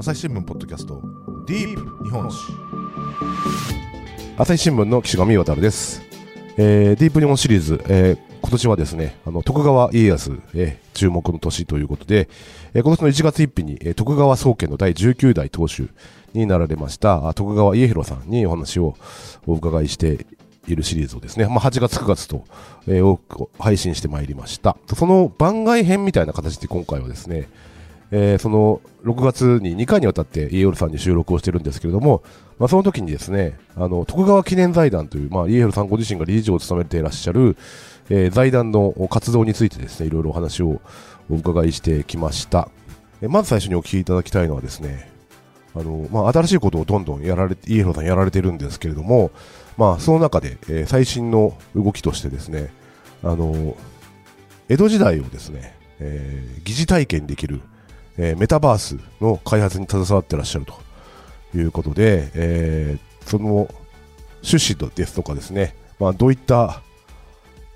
朝日新聞ポッドキャストディープ日本史朝日新聞の岸上渡です、えー、ディープ日本シリーズ、えー今年はですねあの徳川家康、えー注目の年ということで、えー今年の1月1日に、えー徳川宗家の第19代当主になられました徳川家広さんにお話をお伺いしているシリーズをですね、まあ、8月9月と、えー多く配信してまいりました。その番外編みたいな形で今回はですねえーその6月に2回にわたって家広さんに収録をしてるんですけれども、まあ、その時にですねあの徳川記念財団という、まあ、家広さんご自身が理事長を務めていらっしゃる、えー財団の活動についてですねいろいろお話をお伺いしてきました、えまず最初にお聞きいただきたいのはですねあの、まあ、新しいことをどんどんやられて家広さんやられてるんですけれども、まあ、その中で、えー最新の動きとしてですねあの江戸時代をですね、えー疑似体験できるえーメタバースの開発に携わってらっしゃるということで、えーその趣旨ですとかですね、まあ、どういった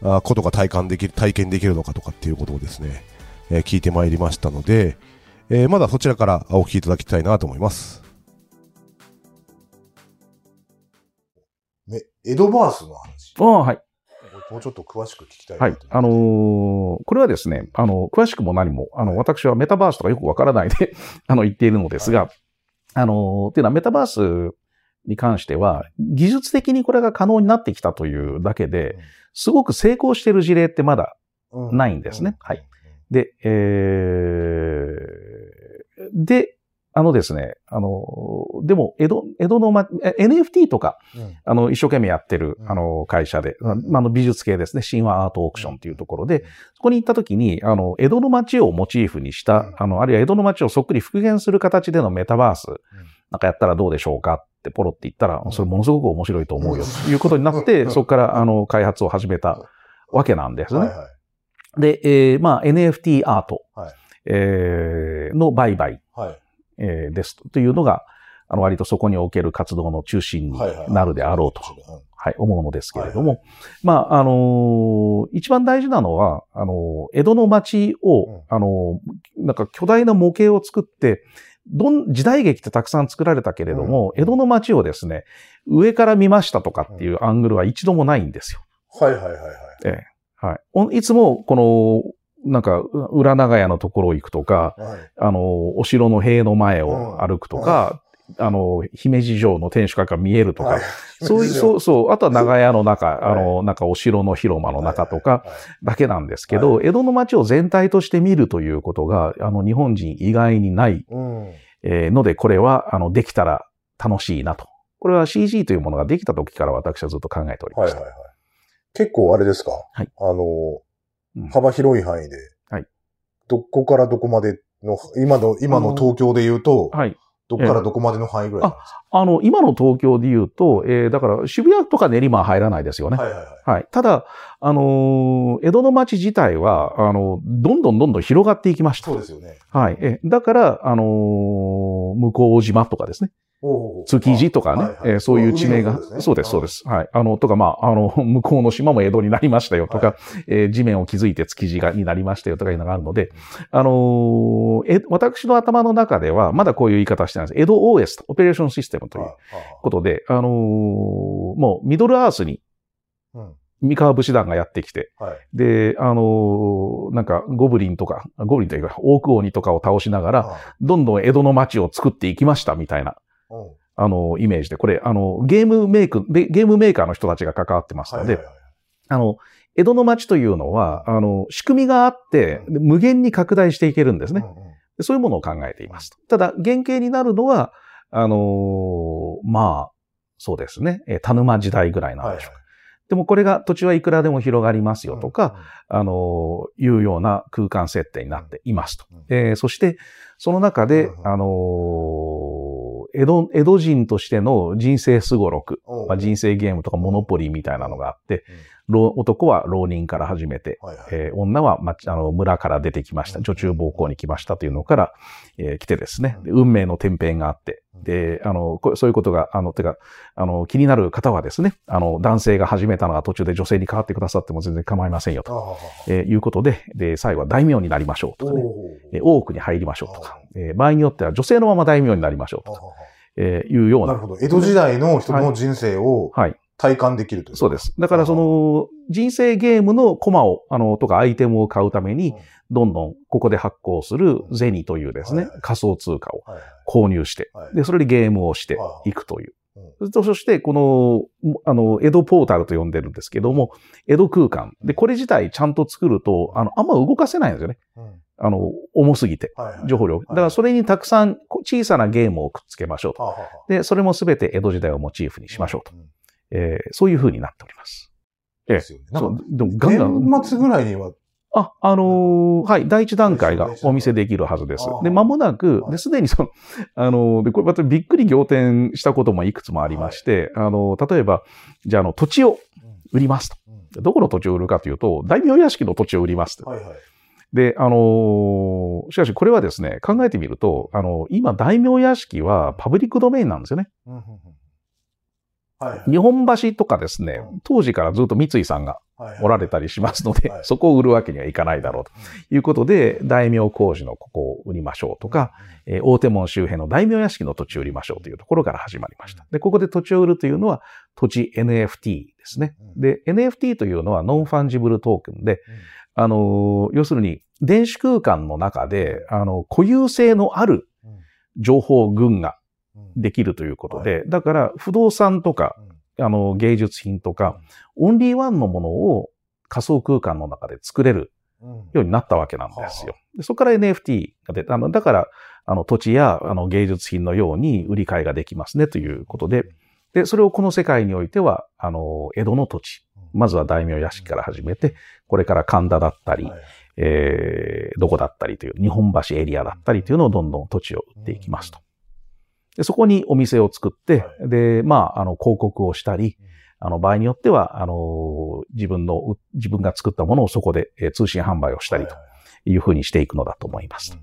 あことが体感できる体験できるのかとかっていうことをですね、えー聞いてまいりましたので、えーまだそちらからお聞きいただきたいなと思います。江戸バースの話、ああ、はい。もうちょっと詳しく聞きたいはい。あのーこれはですね、あの、詳しくも何も、あの、私はメタバースとかよくわからないで、あの、言っているのですが、あのーっていうのはメタバースに関しては、技術的にこれが可能になってきたというだけで、すごく成功している事例ってまだないんですね。はい。で、えー、で、あのですね、あの、でも、江戸、江戸のま、え NFT とか、うん。あの、一生懸命やってるう、ん。あの、会社で、うんあの、美術系ですね、神話アートオークションというところで、そこに行った時に、あの、江戸の街をモチーフにした、うん。あの、あるいは江戸の街をそっくり復元する形でのメタバース、なんかやったらどうでしょうかってポロって言ったらう、ん。それものすごく面白いと思うよ、ということになっうて、ん そこから、あの、開発を始めたわけなんですね。はいはい。で、えーまあ、NFT アート、はい。えーの売買、はい。えーですというのが、あの、割とそこにおける活動の中心に。なるであろうと、うんはい、思うのですけれども、はいまあ、あのー一番大事なのは、あのー江戸の町を、うんあのーなんか巨大な模型を作って、どん、時代劇ってたくさん作られたけれども、うん江戸の町をですね、上から見ましたとかっていうアングルは一度もないんですよ。はいはいはいはい。ええはい。おいつも、この、なんか、う裏長屋のところ行くとか、はい。あの、お城の塀の前を歩くとか、あの、姫路城の天守閣が見えるとか、はいそういう、そう、そう、あとは長屋の中、はいあの、なんかお城の広間の中とかだけなんですけど、江戸の街を全体として見るということが、あの、日本人以外にない、うん。えーので、これは、あの、できたら楽しいなと。これは CG というものができた時から私はずっと考えておりました。はいはいはい。結構あれですか？はいあのうん、幅広い範囲で。はい。どこからどこまでの、今の、今の東京で言うと、はい。どこからどこまでの範囲ぐらいなんですあの、今の東京で言うと、えーだから渋谷とか練馬は入らないですよね。かはいはいはい。はい。ただ、あのー江戸の町自体は、あの、どんどんどんどん広がっていきました。そうですよね。はい。え、だから、あのー向こう島とかですね。築地とかね、はいはい。えーそういう地名が、ね。そうです、そうです。はい。あの、とか、まあ、あの、向こうの島も江戸になりましたよとか、はえー地面を築いて築地がになりましたよとかいうのがあるので、あのーえ、私の頭の中では、まだこういう言い方してないんです。江戸 OS、オペレーションシステムというはいことで、あのーもうミドルアースにはい三河武士団がやってきて、うんはい。で、あのーなんか、ゴブリンとか、ゴブリンというか、オーク鬼とかを倒しながら、あどんどん江戸の町を作っていきましたみたいな、うんあの、イメージで、これ、あの、ゲームメイク、ゲゲームメーカーの人たちが関わってますので、はいはいはい。あの、江戸の町というのは、あの、仕組みがあって、で無限に拡大していけるんですね。うんうん。でそういうものを考えていますと。ただ、原型になるのは、あのーまあ、そうですね、えー田沼時代ぐらいなんはいでしょう。か。でもこれが土地はいくらでも広がりますよとか、、あのーいうような空間設定になっていますと。うんえーそして、その中で、うんあのー江戸、江戸人としての人生すごろく、う。んまあ、人生ゲームとかモノポリーみたいなのがあって、老男は浪人から始めて、はいはい。えー女は、ま、あの、村から出てきました。女中暴行に来ましたというのから、えー来てですね、で運命の天変があって、で、あの、こそういうことが、あの、てか、あの、気になる方はですね、あの、男性が始めたのが途中で女性に変わってくださっても全然構いませんよと。えーいうことで、で、最後は大名になりましょうとかね、えー大奥に入りましょうとか、えー場合によっては女性のまま大名になりましょうとか、えーいうような。なるほど。江戸時代の人の人生をはい。体感できるという。そうです。だからその、人生ゲームのコマを、あの、とかアイテムを買うためにうん、どんどんここで発行する銭というですねはいはい、仮想通貨をはいはい。購入して、はいで、それでゲームをしていくという。そして、この、あの、江戸ポータルと呼んでるんですけども、江戸空間。で、これ自体ちゃんと作ると、あの、あんま動かせないんですよね。うんあの、重すぎて、はいはい情報量。だからそれにたくさんこ小さなゲームをくっつけましょうと。はあはあはあで、それもすべて江戸時代をモチーフにしましょうと。んんえーそういう風になっております。ええですよね。なそう、でもガンガン。年末ぐらいには、あ、あのーはい、第一段階がお見せできるはずです。で、間もなくは、い。で、すでにその、あのーで、これまたびっくり仰天したこともいくつもありまして、あのー例えば、じゃあ、あの、土地を売りますと。うん。どこの土地を売るかというと、大名屋敷の土地を売りますと。はいはい。で、あのーしかしこれはですね、考えてみると、あの今、大名屋敷はパブリックドメインなんですよね。うんうんうん。はいはい。日本橋とかですね、当時からずっと三井さんがはいおられたりしますので、はい。そこを売るわけにはいかないだろうということで、大名小路のここを売りましょうとか、えー大手門周辺の大名屋敷の土地を売りましょうというところから始まりました。で、ここで土地を売るというのは土地 NFT ですね。で、NFT というのはノンファンジブルトークンで、あのー要するに電子空間の中で、あの、固有性のあるうん。情報群がうん。できるということで、だから不動産とか、うんあの、芸術品とか、オンリーワンのものを仮想空間の中で作れるうん。ようになったわけなんですよ。でそこから NFT が出て、あの、だから、あの、土地や、あの、芸術品のように売り買いができますねということで、で、それをこの世界においては、あの、江戸の土地、まずは大名屋敷から始めて、これから神田だったり、はい。えー、どこだったりという、日本橋エリアだったりというのをどんどん土地を売っていきますと。でそこにお店を作って、はで、まあ、あの、広告をしたりうん、あの、場合によっては、あの、自分の、う自分が作ったものをそこで、えー通信販売をしたりというふうにしていくのだと思います。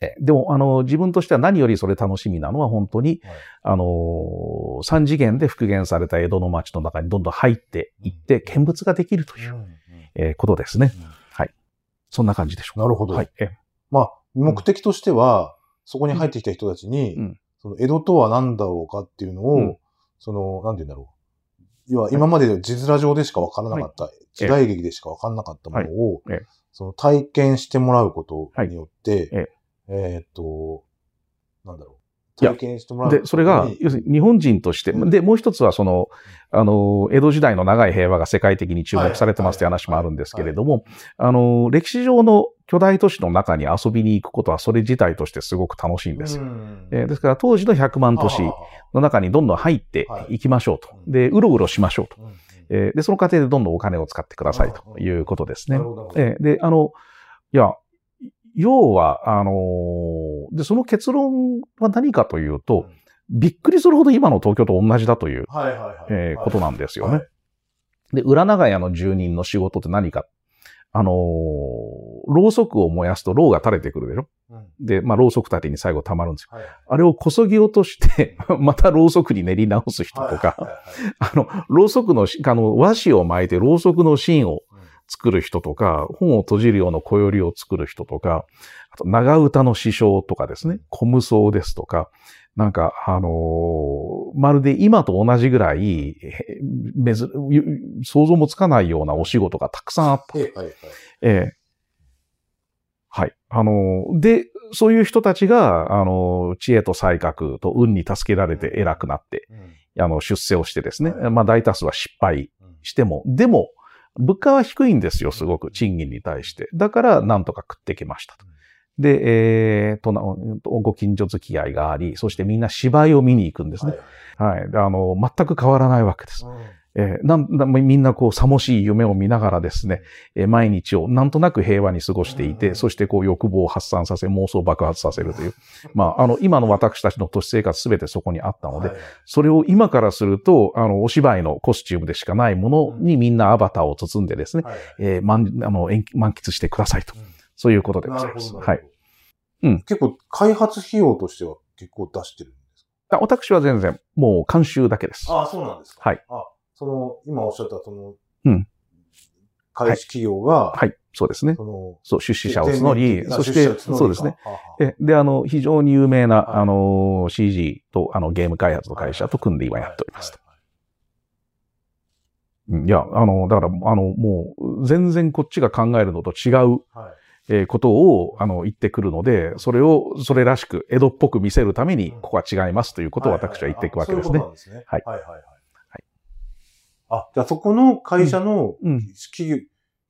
えでも、あの、自分としては何よりそれ楽しみなのは本当に、はい。あの、三次元で復元された江戸の町の中にどんどん入っていって、見物ができるという、えーことですね。うん。そんな感じでしょうか。なるほど。はい。え。まあ、目的としては、そこに入ってきた人たちに、うん。その江戸とは何だろうかっていうのを、うん。その、なんて言うんだろう。要は、今まで字面上でしか分からなかった、時代劇でしか分からなかったものを、はい。ええ。その体験してもらうことによって、はい。えーっと、なんだろう。体験してもらう。で、に。それが、要するに日本人として、うん。で、もう一つはその、あの、江戸時代の長い平和が世界的に注目されてますという話もあるんですけれども、あの、歴史上の巨大都市の中に遊びに行くことはそれ自体としてすごく楽しいんですよ。ですから当時の100万都市の中にどんどん入ってい。きましょうと。はいで、うろうろしましょうと。で、その過程でどんどんお金を使ってくださいということですね。で、あの、いや、要は、あのーで、その結論は何かというと、びっくりするほど今の東京と同じだという、はいはいはい。えーことなんですよね。はいで、裏長屋の住人の仕事って何か。あのーろうそくを燃やすとろうが垂れてくるでしょ？うんで、まあ、ろうそく立てに最後溜まるんですよ。はいあれをこそぎ落として、またろうそくに練り直す人とはいか、はいはいあの、ろうそくのし、あの、和紙を巻いてろうそくの芯をうん作る人とか、本を閉じるような小よりを作る人とか、あと長唄の師匠とかですね、小無双ですとか、なんか、あのーまるで今と同じぐらい、へめず想像もつかないようなお仕事がたくさんあった。はいはいはい。ええ。はい。あのーで、そういう人たちが、あのー知恵と才覚と運に助けられて偉くなって、うん。あの、出世をしてですね、はい。まあ大多数は失敗うんしても、でも、物価は低いんですよ、すごく、賃金に対して。だから、なんとか食ってきましたと。で、えーとな、ご近所付き合いがあり、そしてみんな芝居を見に行くんですね。はい。であの、全く変わらないわけです。うんえーなんだみんなこう、さもしい夢を見ながらですね、えー毎日をなんとなく平和に過ごしていて、そしてこう欲望を発散させ、妄想を爆発させるという。まあ、あの、今の私たちの都市生活すべてそこにあったので、はいそれを今からすると、あの、お芝居のコスチュームでしかないものにみんなアバターを包んでですね、はいえー満あの延満喫してくださいと。うんそういうことでございます。はい。。うん。結構、開発費用としては結構出してるんですあ私は全然、もう監修だけです。かああ、そうなんですか。はい。あ、その、今おっしゃった、その、うん。開始企業が、はい、そうですね。その、そう、出資者を募り、そして、そうですね。。で、あの、非常に有名な、はいあの、CG と、あの、ゲーム開発の会社と組んで今やっておりますと。うんいや、あの、だから、あの、もう、全然こっちが考えるのと違う、はいはいえーことを、あの、言ってくるので、それを、それらしく、江戸っぽく見せるために、ここは違いますということを私は言っていくわけですね。はいはいはいはい。あ、じゃあそこの会社のうん。企業、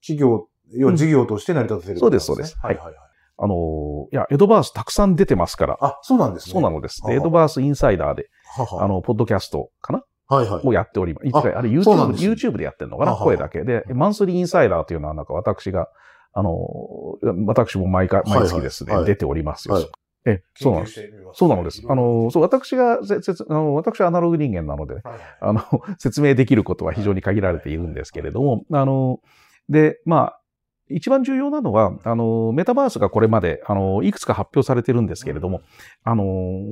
企業、要は事業として成り立たせるねそうですそうですはいはいはい。あの、いや、江戸バースたくさん出てますから、あ、そうなんですね。そうなのです。ではは江戸バースインサイダーで、ははあの、ポッドキャストかな？はいはい。をやっております。ああれ YouTube で YouTube でやってるのかな？声だけで。マンスリーインサイダーというのはなんか私が、あの、私も毎回、毎月ですね、はい出ておりますよ。はいえ、そうなんです。そうなのです。あの、そう、私が、せせつあの私はアナログ人間なので、はいはい。あの、説明できることは非常に限られているんですけれども、あの、で、まあ、一番重要なのは、あの、メタバースがこれまで、あの、いくつか発表されてるんですけれども、あの、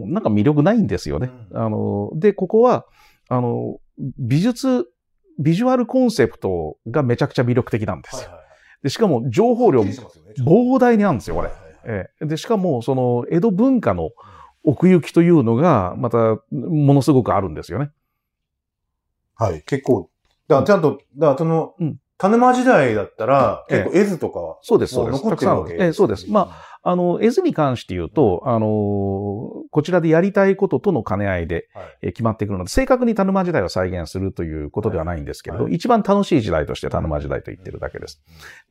なんか魅力ないんですよね。うん。あの、で、ここは、あの、美術、ビジュアルコンセプトがめちゃくちゃ魅力的なんですよ。はいはいで、しかも情報量膨大にあるんですよ、これええで、しかも、その、江戸文化の奥行きというのが、また、ものすごくあるんですよね。はい、結構。だからちゃんと、だからそのうん、田沼時代だったら、ええ結構絵図とかは、そうです、そうです。たくさんええそうです。まあ、あの、絵図に関して言うと、あの、こちらでやりたいこととの兼ね合いで、決まってくるので、正確に田沼時代を再現するということではないんですけれど、はい。一番楽しい時代として田沼時代と言ってるだけです。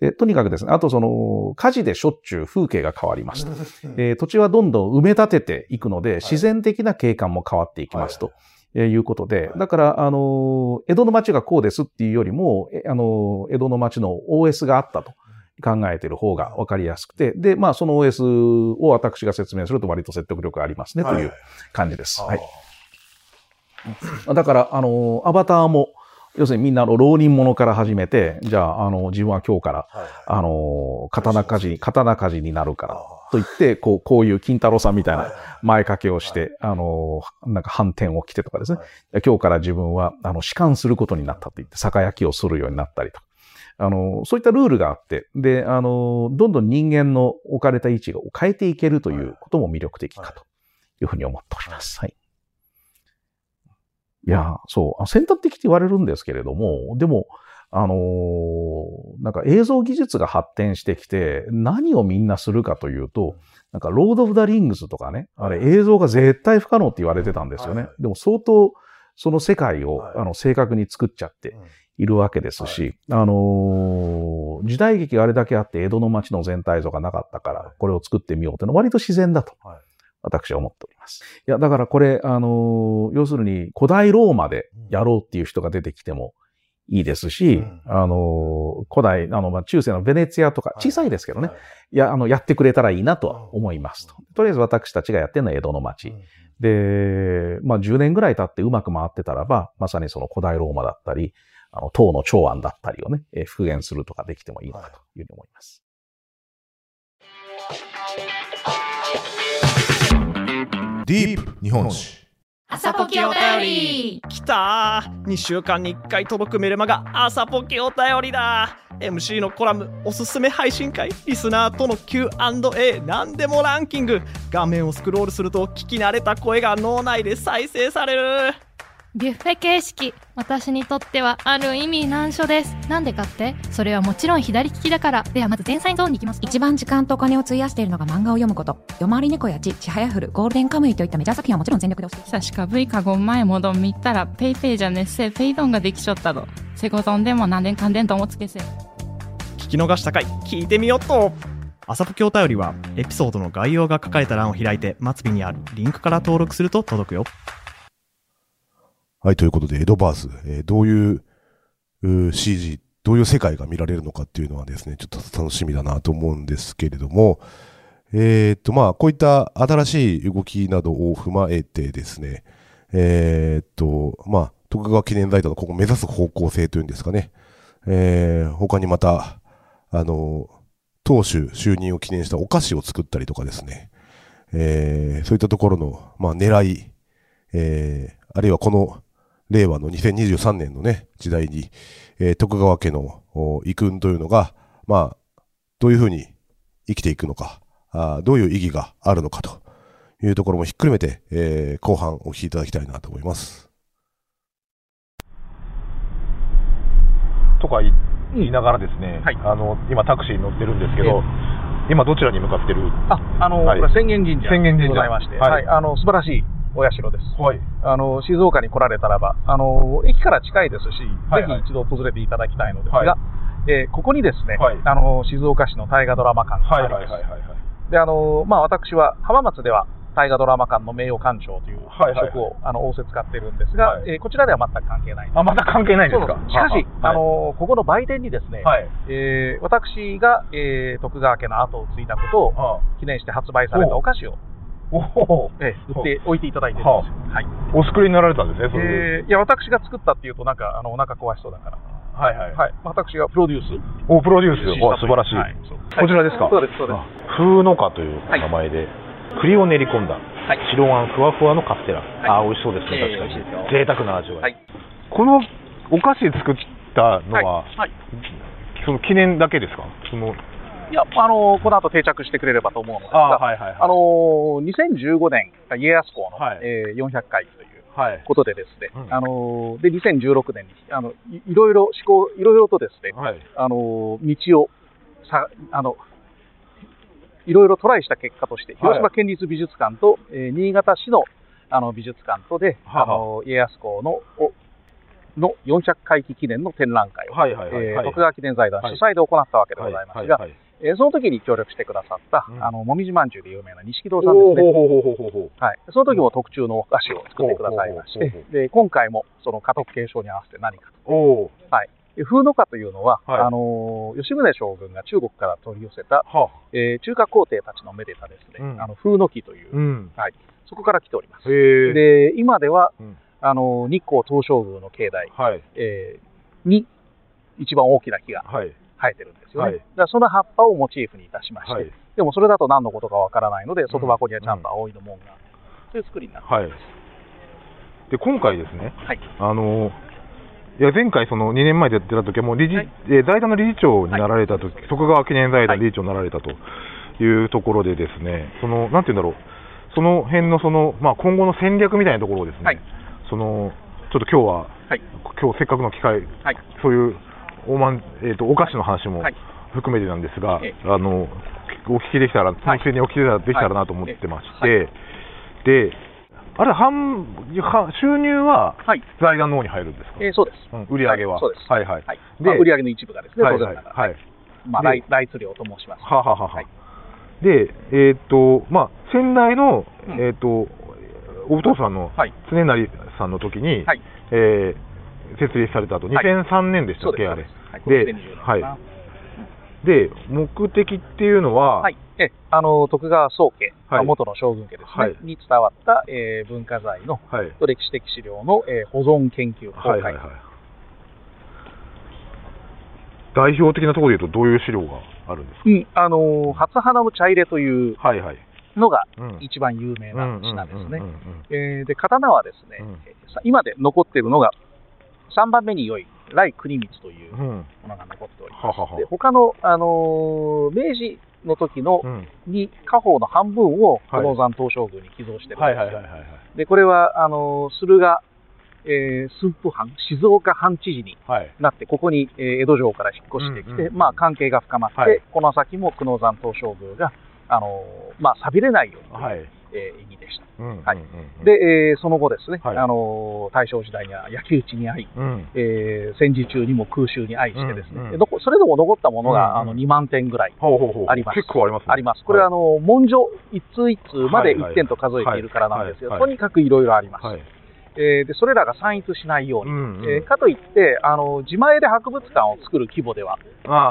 で、とにかくですね、あとその、火事でしょっちゅう風景が変わりますと。えー土地はどんどん埋め立てていくので、自然的な景観も変わっていきますと。はい。えーいうことでは、い。だから、あのー江戸の町がこうですっていうよりも、えあのー江戸の町の OS があったと考えている方が分かりやすくて、で、まあ、その OS を私が説明すると割と説得力がありますね、という感じです。はい。だから、あのーアバターも、要するにみんなあの浪人者から始めて、じゃあ、あの、自分は今日から、はいあのー刀鍛冶、刀鍛冶になるから、あと言って、こう、こういう金太郎さんみたいはいな前掛けをして、あの、なんか反転を着てとかですね。はい。今日から自分は、あの、士官することになったと言って、酒焼きをするようになったりとか。あの、そういったルールがあって、で、あの、どんどん人間の置かれた位置を変えていけるということも魅力的かとい。うふうに思っております。はい。い。や、そう、あ選択的って言われるんですけれども、でも、あのーなんか映像技術が発展してきて、何をみんなするかというと、なんか、ロード・オブ・ザ・リングスとかね、あれ映像が絶対不可能って言われてたんですよね。でも相当、その世界を、はい。あの正確に作っちゃっているわけですし、あのー時代劇があれだけあって江戸の街の全体像がなかったから、これを作ってみようというのは割と自然だとはい、私は思っております。いや、だからこれ、あのー要するに古代ローマでやろうっていう人が出てきてもいいですし、うん。あのー古代、あの、まあ、中世のベネツィアとか、はい。小さいですけどね、はい。いや、あの、やってくれたらいいなとは思いますと。とりあえず私たちがやってるのは江戸の街。で、まあ10年ぐらい経ってうまく回ってたらば、まさにその古代ローマだったり、あの、唐の長安だったりをね、えー復元するとかできてもいいのかというふうに思います。ディープ日本史。朝ポキお便り。きたー。2週間に1回届くメルマが朝ポケお便りだ。MC のコラムおすすめ配信会。リスナーとの Q&A 何でもランキング。画面をスクロールすると聞き慣れた声が脳内で再生されるビュッフェ形式私にとってはある意味難所です。なんでかって？それはもちろん左利きだから。ではまず前菜ゾーンに行きます。一番時間とお金を費やしているのが漫画を読むこと「夜回り猫やち」「ちはやふる」「ゴールデンカムイ」といったメジャー作品はもちろん全力で押してさしか V かご前もどんみったらペイペイじゃねっせペイドンができちょったどセコゾンでも何年んでんともつけせ。聞き逃したかい。聞いてみよっと。朝ポケお便りはエピソードの概要が書かれた欄を開いて末尾にあるリンクから登録すると届くよ。はい、ということで、江戸バース、えーどういうう CG、どういう世界が見られるのかっていうのはですね、ちょっと楽しみだなと思うんですけれども、えー、っと、まあ、こういった新しい動きなどを踏まえてですね、えー、っと、まあ、徳川記念財団のここ目指す方向性というんですかね、えー、他にまた、あの、当主就任を記念したお菓子を作ったりとかですね、えー、そういったところの、まあ、狙い、えー、あるいはこの令和の2023年のね、時代に、えー、徳川家の遺訓というのが、まあ、どういうふうに生きていくのか、あどういう意義があるのかというところもひっくるめて、えー、後半お聞きいただきたいなと思います。とか言いながらですね、はい、あの今タクシーに乗ってるんですけど、今どちらに向かってる？あ、あの、はい、浅間神社でございまして、はい、あの素晴らしいお社です。はい。あの、静岡に来られたらば、あの、駅から近いですし、はいはい、ぜひ一度訪れていただきたいのですが、はい、えー、ここにですね、はい、あの、静岡市の大河ドラマ館があります。はいはい。はいはい、で、あの、まあ、私は浜松では大河ドラマ館の名誉館長という職を、あの仰せ使ってるんですが、はい、えー、こちらでは全く関係ないあ、全く関係ないんです。かしかし、あのここの売店にですね、はい、えー、私が、えー、徳川家の後を継いだことを記念して発売されたお菓子をおええ、売って置いていただいてるんですよ。はい。お作りになられたんですね、それえー、いや、私が作ったっていうと、なんか、あの、お腹壊しそうだから。はいはい。はい。私がプロデュース。お、プロデュース。お、素晴らしい。はい、こちらですか？そうです、そうです。風の花という名前で、栗を練り込んだ、白あんふわふわのカステラ。あ、美味しそうですね、確かに。贅沢な味わい。このお菓子作ったのは、その記念だけですか？そのいや、あのこの後定着してくれればと思うのですが、あ、はいはいはい、あの2015年、家康公の、はい、えー、400回ということでですね、はいうん、あので2016年にあのいいろいろ思考、いろいろとですね、はい、あの道をさあのいろいろトライした結果として、広島県立美術館と、えー、新潟市のあの美術館とで、はあの家康公のの400回忌記念の展覧会を、徳川記念財団主催で行ったわけでございますが、えー、その時に協力してくださった、うん、あの、もみじまんじゅうで有名な錦堂さんですね。はい。その時も特注のお菓子を作ってくださいまして、で、今回もその家督継承に合わせて何かと。はい。風の花というのは、はい、あの吉宗将軍が中国から取り寄せた、はあ、えー、中華皇帝たちのめでたですね、うん、あの風の木という、うん、はい、そこから来ております。で、今では、うん、あの日光東照宮の境内、はい、えー、に一番大きな木が、はい、生えてるんですよね。はい、だその葉っぱをモチーフにいたしまして、はい、でもそれだと何のことかわからないので、外箱にはちゃんと青いのもんが、そういう作りになってます。はい、で今回ですね、はい、あのいや前回、その2年前でやってた時はもう理事、はい、え財団の理事長になられたとき、徳川記念財団理事長になられたというところでですね、そのなんていうんだろう、その辺のその、まあ、今後の戦略みたいなところをですね、そのちょっと今日は、今日せっかくの機会、そういう大まん、えーと、お菓子の話も含めてなんですが、はい、あのお聞きできたら、純粋にお聞きできたらなと思ってまして、で、あれ半収入は財団の方に入るんですか、えー、そうです、うん、売り上げは、そうです、はいはい、はい、で、まあ、売り上げの一部がですね、当然ながら、はい、まあ、来来料と申します。はははは、で、えっ、ー、と、まあ、先代の、えっ、ー、と、お父さんの常成さんの時に、はい、えー設立されたと、2003年でしたっけ、あれ。で、はい。で、目的っていうのは、はい、えあの徳川宗家、はい、元の将軍家ですね、はい、に伝わった、えー、文化財の、はい、歴史的資料の、えー、保存研究公開、はいはいはい、代表的なところでいうと、どういう資料があるんですか、うん、あの初花の茶入れというのが一番有名な品ですね。で刀はですね、うん、今で残っているのが3番目に良い来国光というものが残っております。うん、ははは。で他の、あのー、明治の時の、うん、に家宝の半分を久能山東照宮に寄贈してるんですよ。でこれはあのー、駿河えー、駿府藩、静岡藩知事になって、はい、ここに、えー、江戸城から引っ越してきて、まあ、関係が深まって、はい、この先も久能山東照宮が、あのー、まあ、錆びれないように、はい、えー、意義でした。はい、で、えー、その後ですね、はい、あの大正時代には焼き討ちに遭い、うん、えー、戦時中にも空襲に遭いしてですね、うんうん、それでも残ったものが、うんうん、あの2万点ぐらいあります。結構あります、ね、あります。これはあの文書一通一通まで1点と数えているからなんですが、とにかくいろいろあります。はい。えー、でそれらが散逸しないように、うんうん、えー、かといってあの自前で博物館を作る規模では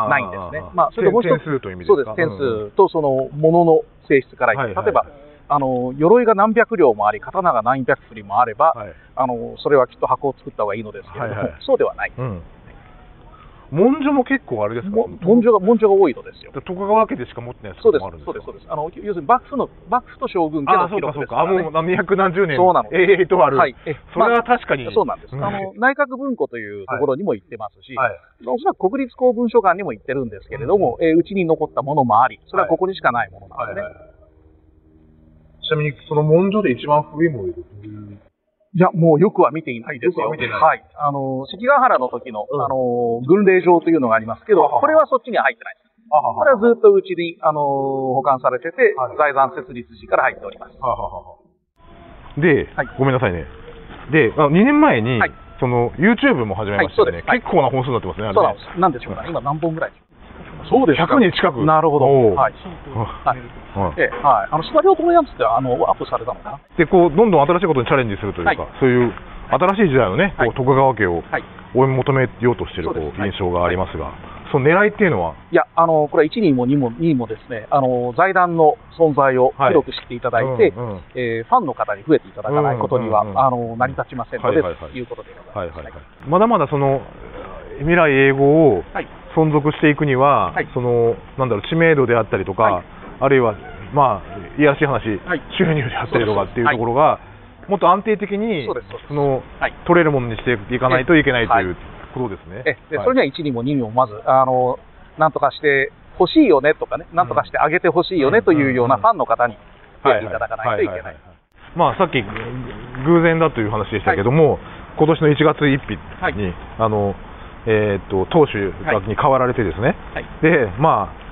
ないんですね。まあ、それともう一つ点数という意味ですか？そうです。点数とそのものの性質からはいはい、例えばあの鎧が何百両もあり刀が何百振りもあれば、はい、あのそれはきっと箱を作った方がいいのですけれども、はいはい、そうではない。うん文書も結構あれですか？文書が、文書が多いのですよ。徳川家でしか持ってないそうです、そうです、そうです。あの、要するに幕府の、幕府と将軍家の記録ですから、ね。あ、そうか、そうか。あ、もう何百何十年。そうなの。ええとある。はい。それは確かに。そうなんです。あの、内閣文庫というところにも行ってますし、はい、おそらく国立公文書館にも行ってるんですけれども、うえうちに残ったものもあり、それはここにしかないものなんですね。ちなみに、その文書で一番古いものでいや、もうよくは見ていないですよ。はい。あの、関ヶ原の時の、うん、あの、軍令状というのがありますけど、これはそっちには入ってないです。これはずっとうちに、あの、保管されてて、はい、財産設立時から入っております。で、はい、ごめんなさいね。で、あ2年前に、はい、その、YouTube も始めましたね、結構な本数になってますね、そうなんです。なんでしょうかね。今何本ぐらいそうですか。100人近く。なるほど。はい。はい。えはい。あの、シナリオトロヤンツって、あの、アップされたのかな？で、こう、どんどん新しいことにチャレンジするというか、そういう、新しい時代のね、こう徳川家を追い求めようとしているこう印象がありますが、その狙いっていうのは？いや、あの、これは1人も2も2もですね、あの、財団の存在を広く知っていただいて、えファンの方に増えていただかないことには、あの、成り立ちませんので、ということでございます。まだまだその、未来英語を存続していくには、はい、そのなんだろう知名度であったりとか、はい、あるいは、まあ、いやらしい話、はい、収入であったりとかっていうところが、もっと安定的にその、取れるものにしていかないといけないということですね。でそれには1にも2にもまずあのなんとかして欲しいよねとかね、なんとかしてあげてほしいよねというようなファンの方に増えていただかないといけない。まあ、さっき偶然だという話でしたけども、今年の1月1日に、あのえー、と当主に変わられてですね、はい、でまあ、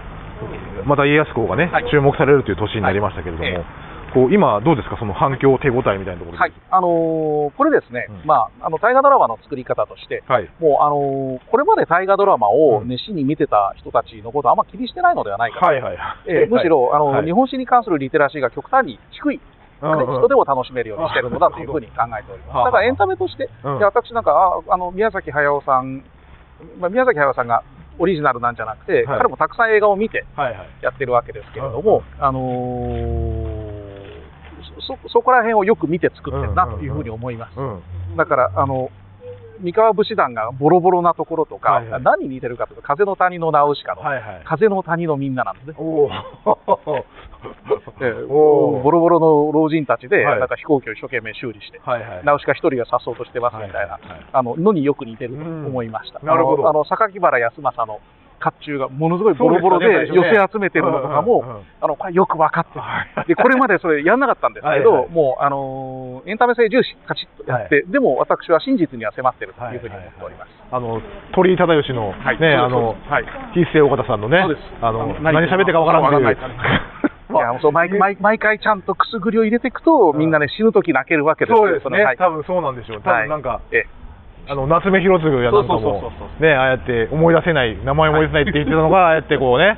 また家康公がね、はい、注目されるという年になりましたけれども、こう今、どうですか、その反響、手応えみたいなところはい、あのー、これですね、うん、まあ、あの大河ドラマの作り方として、はい、もう、あのー、これまで大河ドラマを熱心に見てた人たちのことをあんま気にしてないのではないかと、はいはいえー、むしろ、あの、日本史に関するリテラシーが極端に低い。人でも楽しめるようにしてるのだというふうに考えております。だからエンタメとして、うん、私なんか、ああの宮崎駿さんまあ、宮崎駿さんがオリジナルなんじゃなくて、はい、彼もたくさん映画を見てやってるわけですけれども、あのー、そそこら辺をよく見て作ってるなというふうに思います。だからあの三河武士団がボロボロなところとか、はいはい、何に似てるかというと、風の谷のナウシカの、はいはい、風の谷のみんななんですね。ボロボロの老人たちで、はい、なんか飛行機を一生懸命修理して、はいはい、ナウシカ一人がさっそうとしてますみたいな、あののによく似てると思いました。なるほど。あの榊原康政の甲冑がものすごいボロボロで寄せ集めてるのとかも、あの、これよく分かってで、これまでそれやんなかったんですけど、もう、あの、エンタメ性重視、カチッとやって、でも私は真実には迫ってるというふうに思っております。あの、鳥居忠義の、ね、あの、必世岡田さんのね、あの、何喋ってか分からないいやそう毎毎毎回ちゃんとくすぐりを入れていくと、みんなね、死ぬとき泣けるわけですそうですね、多分そうなんでしょう、多分なんか、あの夏目広次やなんかも、ね、ああやって思い出せない、名前思い出せないって言ってたのが、ああやってこうね、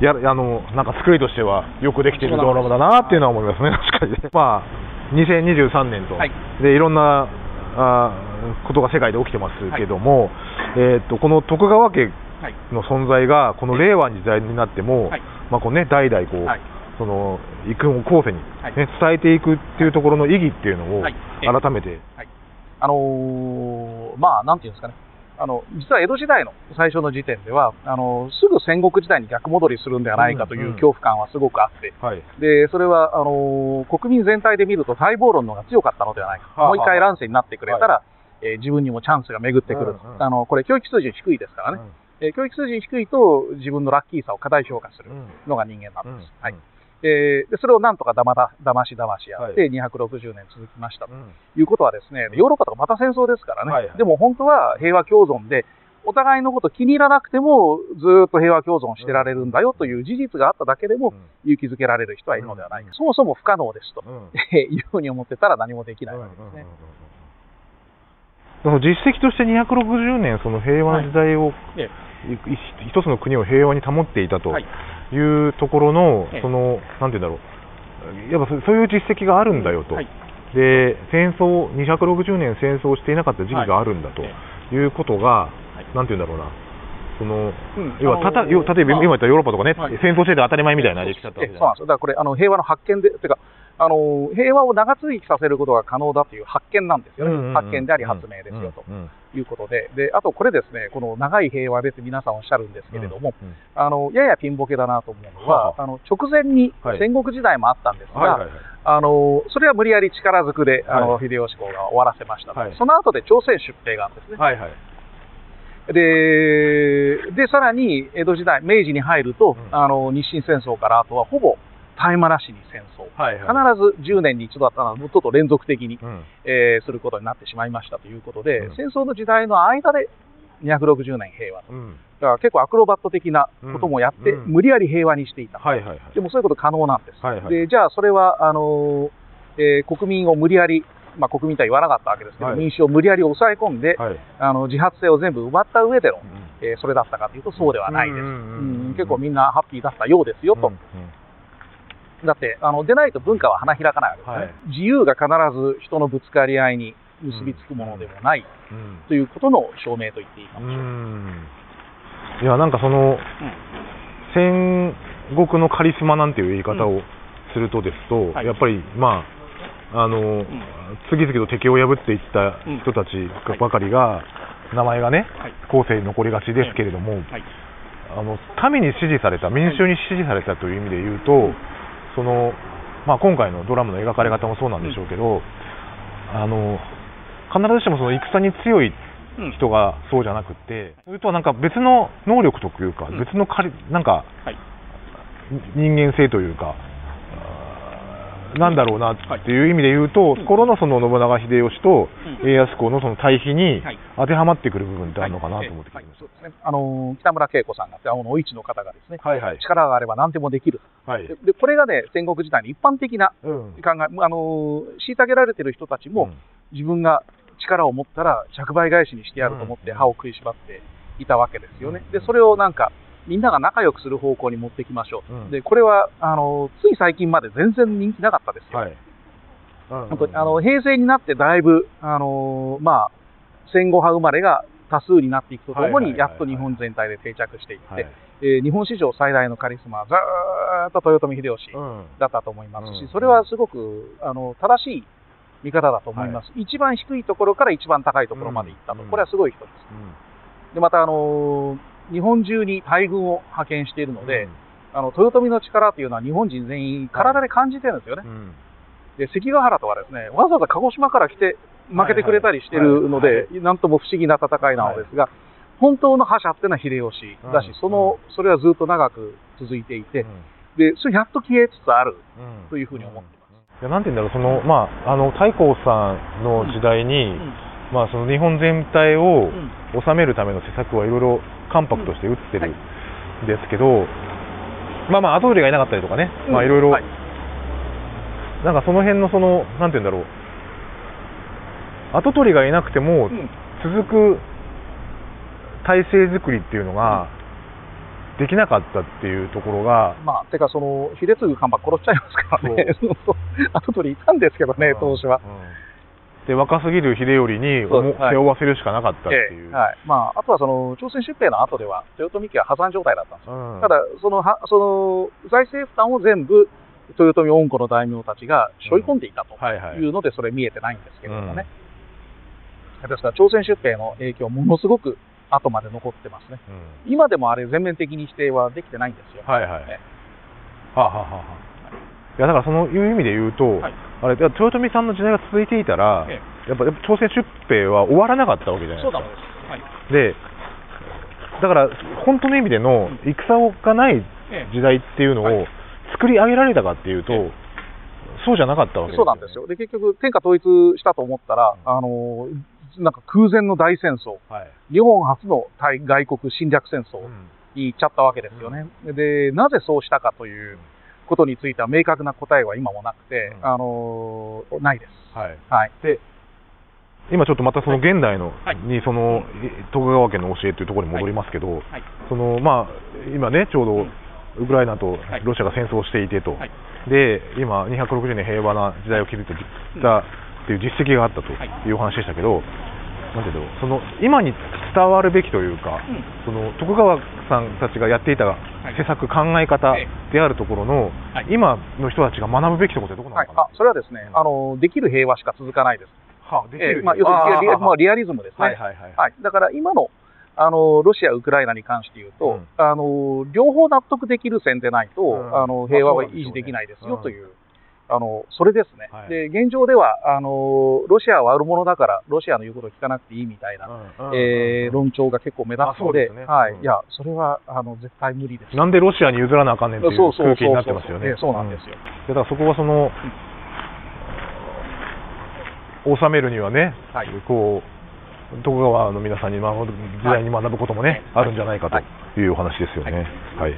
やあのなんか作りとしてはよくできてるドラマだなっていうのは思いますね、確かにね。まあ、2023年と、はい、でいろんなあことが世界で起きてますけども、はい、えー、っとこの徳川家の存在が、この令和の時代になっても、はい、まあこうね、代々こう、その育も後世に、ね、伝えていくっていうところの意義っていうのを改めて、あのー、まあ、なんていうんですかね。あの、実は江戸時代の最初の時点では、あの、すぐ戦国時代に逆戻りするんではないかという恐怖感はすごくあって、うんうん、で、それは、あの、国民全体で見ると待望論のが強かったのではないか。もう一回乱世になってくれたら、はい、えー、自分にもチャンスが巡ってくる。うんうん、あの、これ教育水準低いですからね。うん、えー、教育水準低いと自分のラッキーさを過大評価するのが人間なんです。はい。えー、でそれをなんとかだまだだましだましやって、260年続きましたということはですね、ヨーロッパとかまた戦争ですからね、はいはい、でも本当は平和共存で、お互いのこと気に入らなくても、ずっと平和共存してられるんだよという事実があっただけでも、勇気づけられる人はいるのではないか、うん、そもそも不可能ですと、うん、いうふうに思ってたら何もできないわけですね。実績として260年、その平和の時代を、はい一つの国を平和に保っていたとい。うところの、その、なんていうんだろう、やっぱそういう実績があるんだよと。で戦争260年戦争していなかった時期があるんだとい。うことが、なんていうんだろうな。その、要はたた要例えば今言ったヨーロッパとかね、戦争してて当たり前みたいな歴史だったわけそうなん。ですよ。だからこれ、あの平和の発見で、てか、あの平和を長続きさせることが可能だという発見なんですよね、発見であり発明ですよ、と。いうことで。で、あとこれですね、この長い平和でって皆さんおっしゃるんですけれども、あのややピンボケだなと思うのは、あ。の直前に戦国時代もあったんですが、あのそれは無理やり力ずくで、あの秀吉公が終わらせました、その後で朝鮮出兵があるんですね。はいはい。でで、さらに江戸時代、明治に入ると、あの日清戦争からあとはほぼ絶え間なしに戦争、はいはい、必ず10年に一度だったのは、ちょっと連続的に、うん、えー、することになってしまいましたということで、うん、戦争の時代の間で260年平和と、うん、だから結構アクロバット的なこともやって、無理やり平和にしていた、はいはいはい、でもそういうこと可能なんです。はいはい、でじゃあ、それはあのー、えー、国民を無理やりまあ、国民とは言わなかったわけですけど、はい、民主を無理やり抑え込んで、はい、あの自発性を全部奪った上での、うん、えー、それだったかというと、そうではないです、結構みんなハッピーだったようですよと、うんうん、だって、あの、でないと文化は花開かないわけですね。はい、自由が必ず人のぶつかり合いに結びつくものでもない、うん、ということの証明と言っていいかもしれない。いや、なんかその、うん、戦国のカリスマなんていう言い方をするとですと、はい、やっぱり、まあ、あの、うん、次々と敵を破っていった人たちばかりが、名前がね、後世に残りがちですけれども、あの民に支持された、民衆に支持されたという意味で言うと、その、まあ、今回のドラムの描かれ方もそうなんでしょうけど、うん、あの必ずしもその戦に強い人がそうじゃなくて、それとはなんか別の能力というか、別のかりなんか、はい、人間性というか、なんだろうなっていう意味で言うと、ところのその信長秀吉と家康公のその対比に当てはまってくる部分ってあるのかなと思ってきます、はい。はい、あの北村恵子さんが、あのお市の方がですね、はいはい、力があれば何でもできる、はい、でこれがね、戦国時代の一般的な考え、うん、あの虐げられてる人たちも、うん、自分が力を持ったら100倍返しにしてやると思って歯を食いしばっていたわけですよね。でそれをなんかみんなが仲良くする方向に持っていきましょう、うん、でこれはあのつい最近まで全然人気なかったですよ、はい。本当にあの平成になってだいぶ、あのまあ、戦後派生まれが多数になっていくとともに、やっと日本全体で定着していって、はい、えー、日本史上最大のカリスマはずっと豊臣秀吉だったと思いますし、うん、それはすごくあの正しい見方だと思います、はい、一番低いところから一番高いところまで行ったと、うん、これはすごい人です。うん、でまた、あの日本中に大軍を派遣しているので、うん、あの豊臣の力というのは日本人全員体で感じてるんですよね。で関ヶ原とはですねわざわざ鹿児島から来て負けてくれたりしてるので、なんとも不思議な戦いなのですが、本当の覇者っていうのは秀吉だし、そのそれはずっと長く続いていて、でそれやっと消えつつあるというふうに思ってます。いやなんて言うんだろうその、まあ、あの太閤さんの時代に、まあ、その日本全体を治めるための施策はいろいろ関白として打ってるん。ですけど、まあまあ後取りがいなかったりとかね、まあいろいろ、なんかその辺のそのなんて言うんだろう。後取りがいなくても続く体制作りっていうのができなかったっていうところが、まあ、てかその秀次看板殺しちゃいますからね。後取りいたんですけどね当初は。うんで若すぎる秀頼に背負わせるしかなかったっていう、はい、まあ、あとはその朝鮮出兵の後では豊臣家は破産状態だったんですよ、うん、ただそのはその財政負担を全部豊臣恩子の大名たちが背負い込んでいたというので、それ見えてないんですけれどもね、うん、ですから朝鮮出兵の影響ものすごく後まで残ってますね、うん、今でもあれ全面的に否定はできてないんですよ、はいはい、ね、はあ、はあはあ。いやだからそのいう意味で言うと、はい、あれ豊臣さんの時代が続いていたら、ええ、やっぱ朝鮮出兵は終わらなかったわけじゃないですか。はい、でだから本当の意味での戦がない時代っていうのを作り上げられたかっていうと、え、そうじゃなかったわけです、そうなんですよ。で結局天下統一したと思ったら、あのなんか空前の大戦争、はい、日本初の対外国侵略戦争に行っちゃったわけですよね。うん、でなぜそうしたかということについては明確な答えは今もなくて、うん、あのー、ないです。はい。はい。で、今ちょっとまたその現代の、はい、にその徳川家の教えというところに戻りますけど、はい、そのまあ今ねちょうどウクライナとロシアが戦争していてと、はい、で今、260年平和な時代を築いたっていう実績があったとい。うお話でしたけど、なんていうその今に伝わるべきというか、うん、その徳川さんたちがやっていた施策、考え方であるところの、はい、今の人たちが学ぶべきところってどこなのかな、はい、あそれはですね、あのできる平和しか続かないです。はあ、できる、えー、まあ、要するにリアまあ、リアリズムですね。はいはいはい、はい、だから今のあのロシア、ウクライナに関して言うと、うん、あの両方納得できる線でないと、うん、あの平和は維持できないですよという。あのそれですね、はい、で現状ではあの、ロシアは悪者だから、ロシアの言うことを聞かなくていいみたいな、うんえー、論調が結構目立つので、でね、はい、いや、それはあの絶対無理です。なんでロシアに譲らなあかんねんっていう空気になってますよね。そうなんですよ。だからそこはその、収めるにはね、はい、こう徳川の皆さんに学ぶ時代に学ぶこともね、はい、あるんじゃないかというお話ですよね。はい、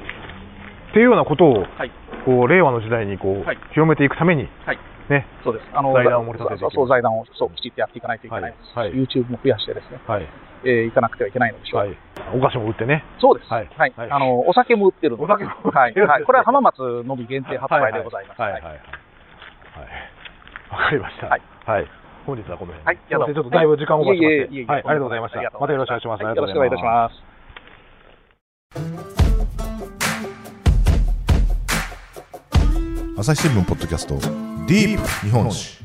っていうようなことを、はいこう令和の時代にこう、はい、広めていくために、はいね、そうです。あの財団を盛り立ててそう財団をそうきちっとやっていかないといけないです。はい、YouTube も増やしてですね、はいえー、いかなくてはいけないのでしょう。はい、お菓子も売ってね。そうです。はい。はい、あのお酒も売ってるので。お酒もはい。はい。これは浜松のみ限定発売でございます。はいはいはい。はい。わかりました。はい。はい。本日はこの辺。はい。ちょっとだいぶ時間をおかして。はい。ありがとうございました。またよろしくお願いします。よろしくお願いいたします。朝日新聞ポッドキャストディープ日本史。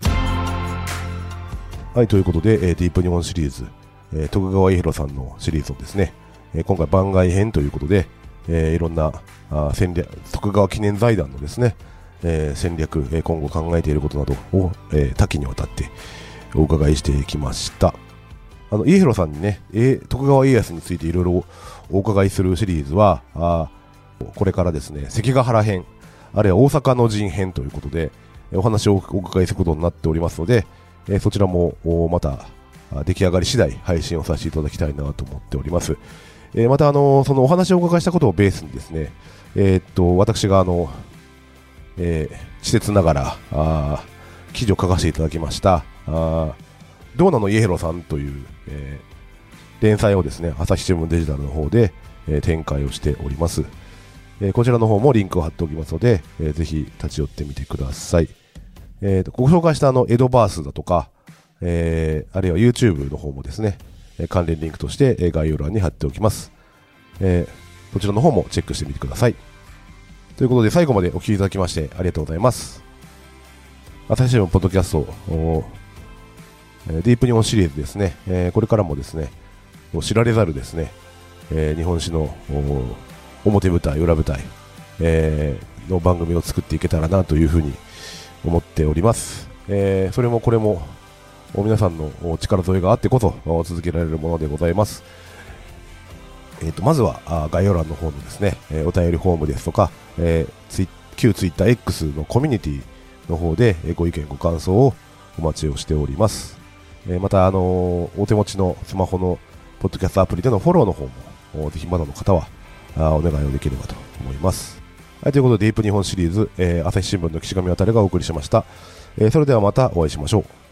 はいということで、えー、ディープ日本シリーズ、えー、徳川家広さんのシリーズをですね、えー、今回番外編ということで、えー、いろんなあ戦略徳川記念財団のですね、えー、戦略、えー、今後考えていることなどを、えー、多岐にわたってお伺いしてきました。あの家広さんにね、えー、徳川家康についていろいろお伺いするシリーズはあこれからですね関ヶ原編あるいは大阪の陣編ということで、お話をお伺いすることになっておりますので、えそちらもまた出来上がり次第配信をさせていただきたいなと思っております。えまたあのそのお話をお伺いしたことをベースにですね、えー、っと私があの、えー、施設ながらあ記事を書かせていただきましたあドーナのイエロさんという、えー、連載をですね朝日新聞デジタルの方で、えー、展開をしております。えー、こちらの方もリンクを貼っておきますので、えー、ぜひ立ち寄ってみてください。えーと、ご紹介したあのエドバースだとか、えー、あるいは YouTube の方もですね、関連リンクとして概要欄に貼っておきます。えー、そちらの方もチェックしてみてください。ということで最後までお聴きいただきましてありがとうございます。朝日新聞ポッドキャスト、ディープ日本シリーズですね、えー、これからもですね、知られざるですね、えー、日本史の表舞台、裏舞台、えー、の番組を作っていけたらなというふうに思っております。えー、それもこれも皆さんの力添えがあってこそ続けられるものでございます。えーと、まずは概要欄の方のですね、えお便りフォームですとか、えー、ツイ旧 TwitterX のコミュニティの方でご意見ご感想をお待ちをしております。えまた、あのお手持ちのスマホのポッドキャストアプリでのフォローの方もぜひまだの方はあお願いをできればと思います。はい、ということで、ディープ日本シリーズ、えー、朝日新聞の岸上渡がお送りしました。えー、それではまたお会いしましょう。